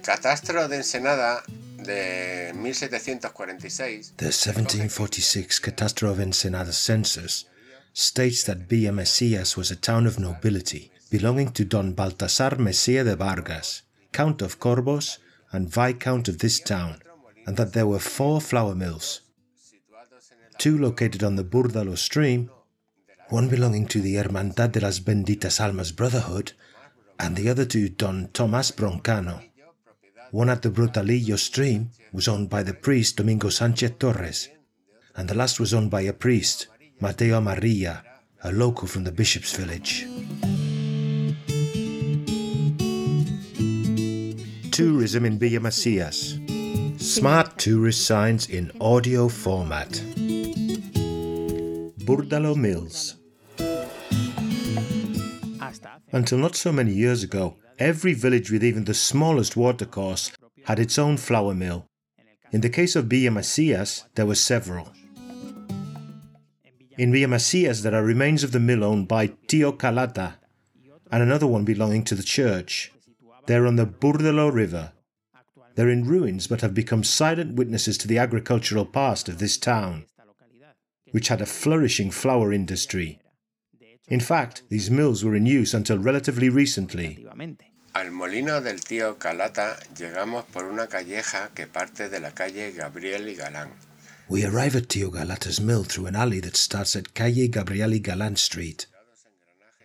catastro de Ensenada de 1746. The 1746 Catastro of Ensenada census states that Villa Mesias was a town of nobility belonging to Don Baltasar Mesía de Vargas, Count of Corbos and Viscount of this town, and that there were four flour mills, two located on the Burdalo stream, one belonging to the Hermandad de las Benditas Almas Brotherhood, and the other to Don Tomas Broncano. One at the Brutalillo stream was owned by the priest Domingo Sanchez Torres, and the last was owned by a priest, Mateo Amarilla, a local from the bishop's village. Tourism in Villa Mesias. Smart tourist signs in audio format. Burdalo Mills. Until not so many years ago, every village with even the smallest watercourse had its own flour mill. In the case of Villa Mesias, there were several. In Villa Mesias, there are remains of the mill owned by Tio Calata and another one belonging to the church. They're on the Burdalo River. They're in ruins but have become silent witnesses to the agricultural past of this town, which had a flourishing flour industry. In fact, these mills were in use until relatively recently. Al molino del tío Calata llegamos por una calleja que parte de la calle Gabriel y Galán. We arrive at Tio Calata's mill through an alley that starts at Calle Gabriel y Galán Street.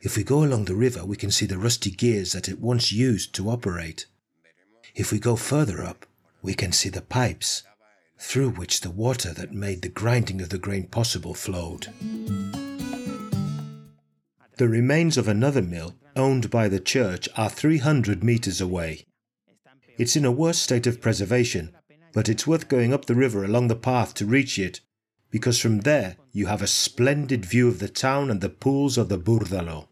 If we go along the river, we can see the rusty gears that it once used to operate. If we go further up, we can see the pipes through which the water that made the grinding of the grain possible flowed. The remains of another mill, owned by the church, are 300 metres away. It's in a worse state of preservation, but it's worth going up the river along the path to reach it, because from there you have a splendid view of the town and the pools of the Burdalo.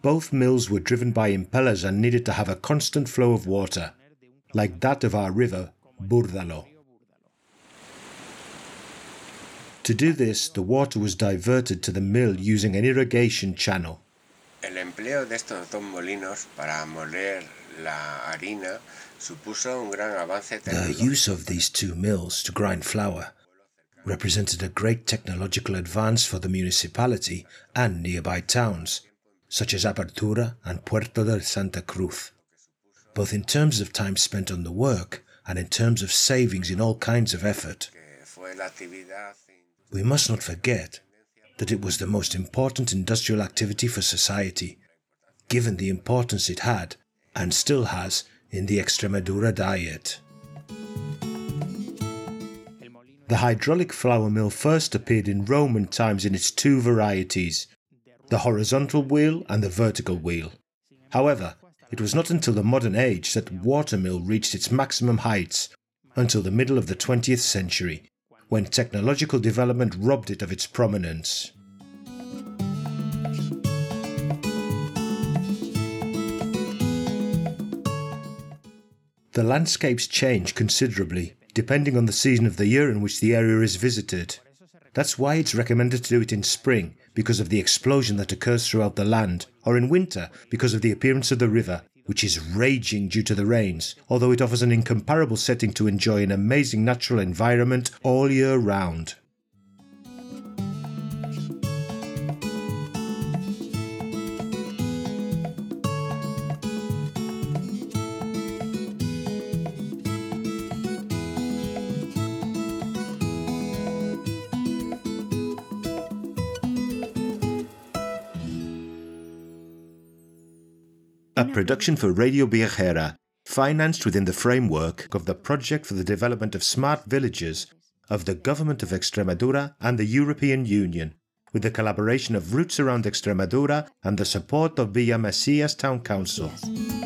Both mills were driven by impellers and needed to have a constant flow of water, like that of our river, Burdalo. To do this, the water was diverted to the mill using an irrigation channel. El empleo de estos dos molinos para moler la harina supuso un gran avance The use of these two mills to grind flour represented a great technological advance for the municipality and nearby towns, such as Abertura and Puerto del Santa Cruz, both in terms of time spent on the work and in terms of savings in all kinds of effort. We must not forget that it was the most important industrial activity for society, given the importance it had and still has in the Extremadura diet. The hydraulic flour mill first appeared in Roman times in its two varieties, the horizontal wheel and the vertical wheel. However, it was not until the modern age that watermill reached its maximum heights, until the middle of the 20th century, when technological development robbed it of its prominence. The landscapes change considerably depending on the season of the year in which the area is visited. That's why it's recommended to do it in spring because of the explosion that occurs throughout the land, or in winter because of the appearance of the river, which is raging due to the rains, although it offers an incomparable setting to enjoy an amazing natural environment all year round. A production for Radio Viajera, financed within the framework of the Project for the Development of Smart Villages of the Government of Extremadura and the European Union, with the collaboration of Roots Around Extremadura and the support of Villa Mesias Town Council. Yes.